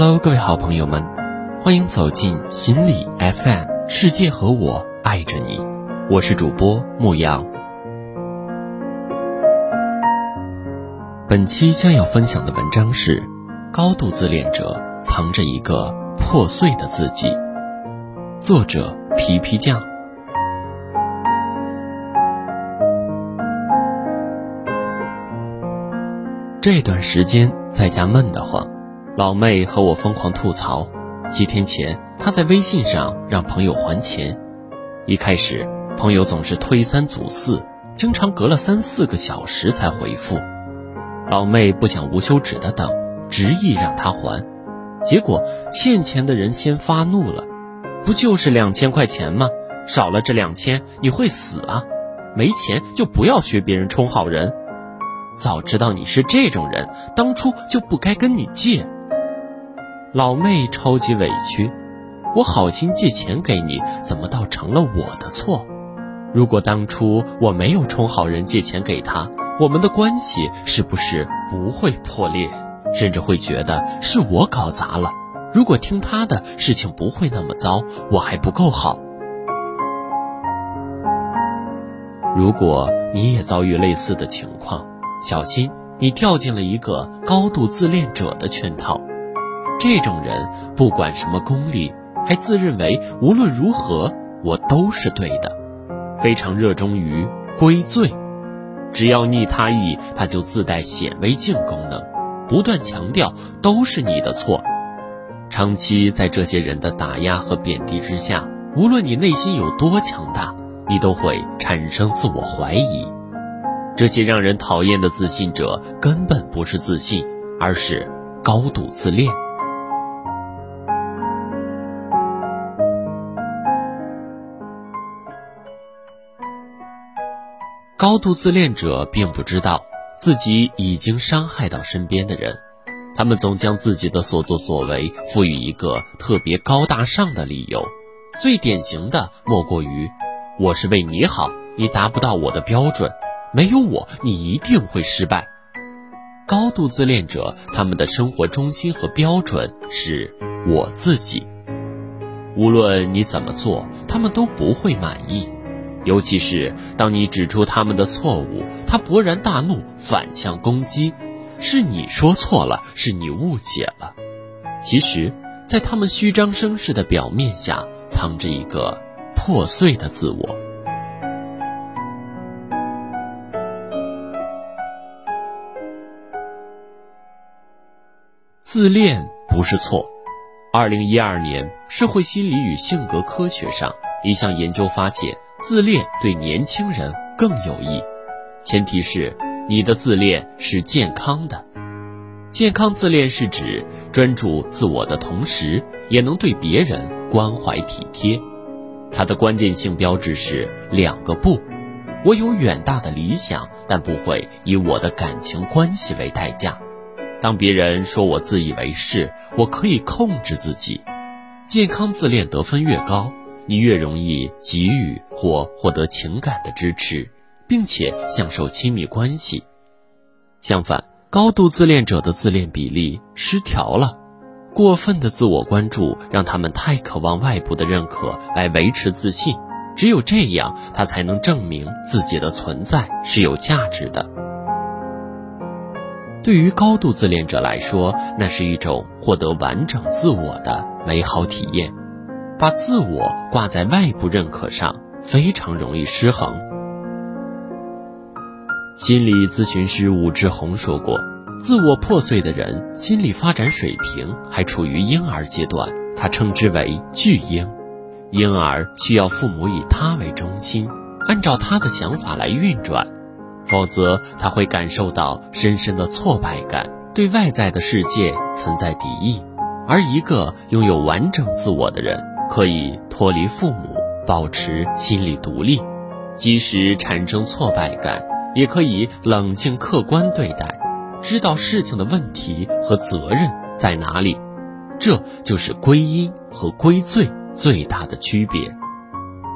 Hello，各位好朋友们，欢迎走进心理 FM，世界和我爱着你，我是主播牧羊。本期将要分享的文章是：高度自恋者藏着一个破碎的自己。作者皮皮酱。这段时间在家闷得慌。老妹和我疯狂吐槽，几天前她在微信上让朋友还钱，一开始朋友总是推三阻四，经常隔了三四个小时才回复。老妹不想无休止的等，执意让他还，结果欠钱的人先发怒了：“不就是两千块钱吗？少了这两千你会死啊！没钱就不要学别人充好人，早知道你是这种人，当初就不该跟你借。”老妹超级委屈，我好心借钱给你，怎么倒成了我的错？如果当初我没有充好人借钱给他，我们的关系是不是不会破裂？甚至会觉得是我搞砸了。如果听他的，事情不会那么糟，我还不够好。如果你也遭遇类似的情况，小心你掉进了一个高度自恋者的圈套。这种人不管什么功利，还自认为无论如何我都是对的，非常热衷于归罪。只要逆他意，他就自带显微镜功能，不断强调都是你的错。长期在这些人的打压和贬低之下，无论你内心有多强大，你都会产生自我怀疑。这些让人讨厌的自信者根本不是自信，而是高度自恋。高度自恋者并不知道自己已经伤害到身边的人，他们总将自己的所作所为赋予一个特别高大上的理由，最典型的莫过于“我是为你好，你达不到我的标准，没有我你一定会失败”。高度自恋者他们的生活中心和标准是我自己，无论你怎么做，他们都不会满意。尤其是当你指出他们的错误，他勃然大怒，反向攻击，是你说错了，是你误解了。其实，在他们虚张声势的表面下，藏着一个破碎的自我。自恋不是错。二零一二年，社会心理与性格科学上一项研究发现。自恋对年轻人更有益，前提是你的自恋是健康的。健康自恋是指专注自我的同时，也能对别人关怀体贴。它的关键性标志是两个不：我有远大的理想，但不会以我的感情关系为代价。当别人说我自以为是，我可以控制自己。健康自恋得分越高。你越容易给予或获得情感的支持，并且享受亲密关系。相反，高度自恋者的自恋比例失调了，过分的自我关注让他们太渴望外部的认可来维持自信，只有这样，他才能证明自己的存在是有价值的。对于高度自恋者来说，那是一种获得完整自我的美好体验。把自我挂在外部认可上，非常容易失衡。心理咨询师武志红说过，自我破碎的人心理发展水平还处于婴儿阶段，他称之为巨婴。婴儿需要父母以他为中心，按照他的想法来运转，否则他会感受到深深的挫败感，对外在的世界存在敌意。而一个拥有完整自我的人。可以脱离父母，保持心理独立，即使产生挫败感，也可以冷静客观对待，知道事情的问题和责任在哪里。这就是归因和归罪最大的区别。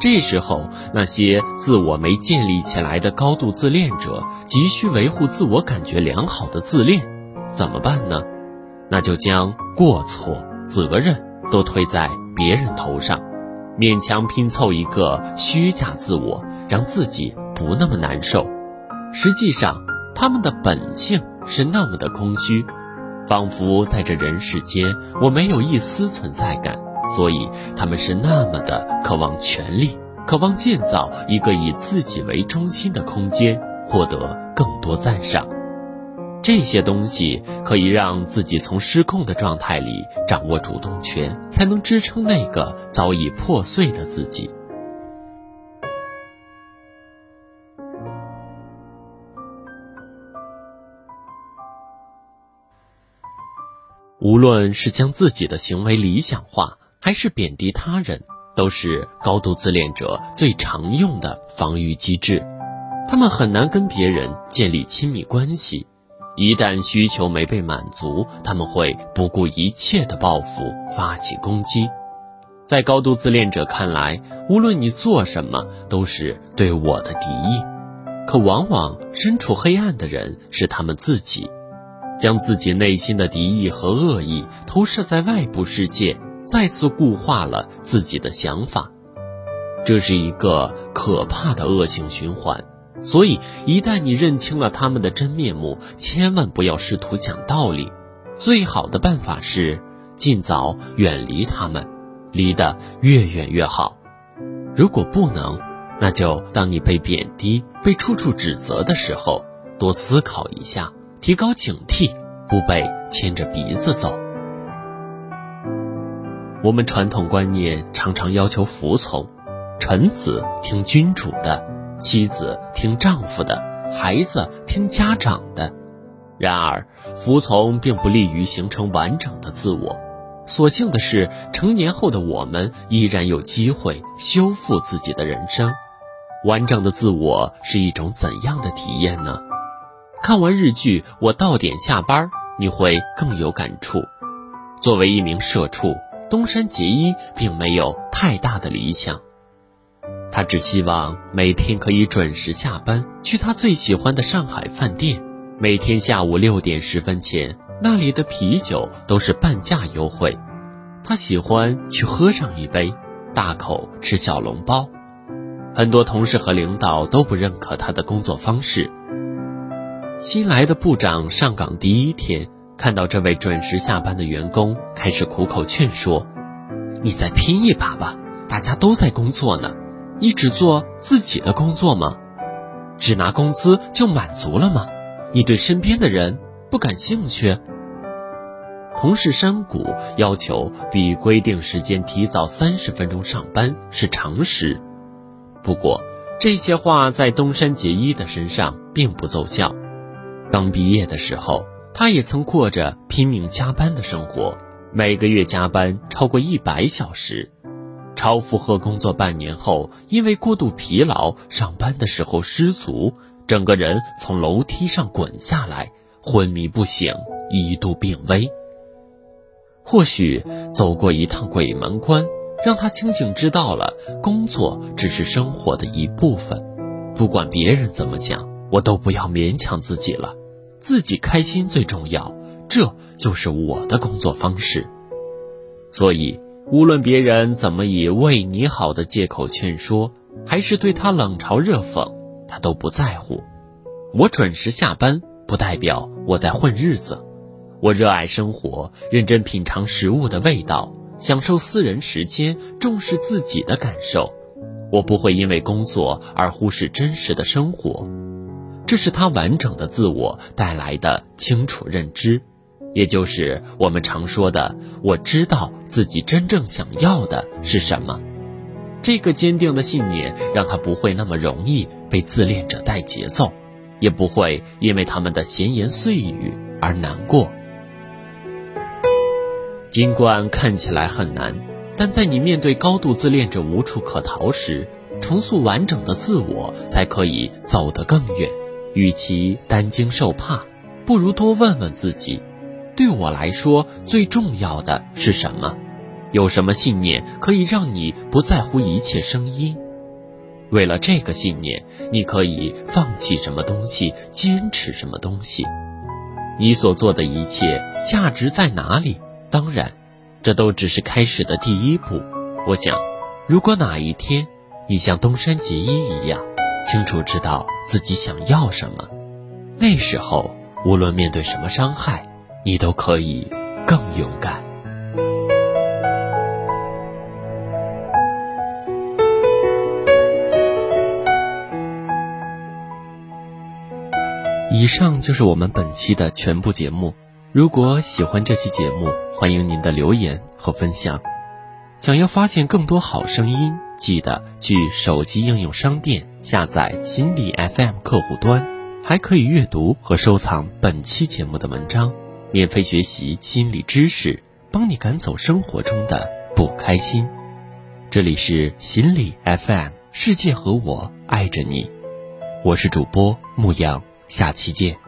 这时候，那些自我没建立起来的高度自恋者，急需维护自我感觉良好的自恋，怎么办呢？那就将过错、责任都推在别人头上，勉强拼凑一个虚假自我，让自己不那么难受。实际上，他们的本性是那么的空虚，仿佛在这人世间，我没有一丝存在感。所以，他们是那么的渴望权力，渴望建造一个以自己为中心的空间，获得更多赞赏。这些东西可以让自己从失控的状态里掌握主动权，才能支撑那个早已破碎的自己。无论是将自己的行为理想化，还是贬低他人，都是高度自恋者最常用的防御机制。他们很难跟别人建立亲密关系。一旦需求没被满足，他们会不顾一切的报复，发起攻击。在高度自恋者看来，无论你做什么，都是对我的敌意。可往往身处黑暗的人是他们自己，将自己内心的敌意和恶意投射在外部世界，再次固化了自己的想法。这是一个可怕的恶性循环。所以，一旦你认清了他们的真面目，千万不要试图讲道理。最好的办法是尽早远离他们，离得越远越好。如果不能，那就当你被贬低、被处处指责的时候，多思考一下，提高警惕，不被牵着鼻子走。我们传统观念常常要求服从，臣子听君主的。妻子听丈夫的，孩子听家长的。然而，服从并不利于形成完整的自我。所幸的是，成年后的我们依然有机会修复自己的人生。完整的自我是一种怎样的体验呢？看完日剧《我到点下班》，你会更有感触。作为一名社畜，东山结衣并没有太大的理想。他只希望每天可以准时下班，去他最喜欢的上海饭店。每天下午六点十分前，那里的啤酒都是半价优惠。他喜欢去喝上一杯，大口吃小笼包。很多同事和领导都不认可他的工作方式。新来的部长上岗第一天，看到这位准时下班的员工，开始苦口劝说：“你再拼一把吧，大家都在工作呢。”你只做自己的工作吗？只拿工资就满足了吗？你对身边的人不感兴趣？同事山谷要求比规定时间提早三十分钟上班是常识，不过这些话在东山结衣的身上并不奏效。刚毕业的时候，他也曾过着拼命加班的生活，每个月加班超过一百小时。超负荷工作半年后，因为过度疲劳，上班的时候失足，整个人从楼梯上滚下来，昏迷不醒，一度病危。或许走过一趟鬼门关，让他清醒知道了，工作只是生活的一部分，不管别人怎么想，我都不要勉强自己了，自己开心最重要，这就是我的工作方式。所以。无论别人怎么以为你好的借口劝说，还是对他冷嘲热讽，他都不在乎。我准时下班，不代表我在混日子。我热爱生活，认真品尝食物的味道，享受私人时间，重视自己的感受。我不会因为工作而忽视真实的生活。这是他完整的自我带来的清楚认知。也就是我们常说的，我知道自己真正想要的是什么。这个坚定的信念让他不会那么容易被自恋者带节奏，也不会因为他们的闲言碎语而难过。尽管看起来很难，但在你面对高度自恋者无处可逃时，重塑完整的自我才可以走得更远。与其担惊受怕，不如多问问自己。对我来说，最重要的是什么？有什么信念可以让你不在乎一切声音？为了这个信念，你可以放弃什么东西，坚持什么东西？你所做的一切价值在哪里？当然，这都只是开始的第一步。我想，如果哪一天你像东山结衣一样，清楚知道自己想要什么，那时候无论面对什么伤害，你都可以更勇敢。以上就是我们本期的全部节目。如果喜欢这期节目，欢迎您的留言和分享。想要发现更多好声音，记得去手机应用商店下载心理 FM 客户端，还可以阅读和收藏本期节目的文章，免费学习心理知识，帮你赶走生活中的不开心。这里是心理 FM，世界和我爱着你，我是主播牧羊。下期见。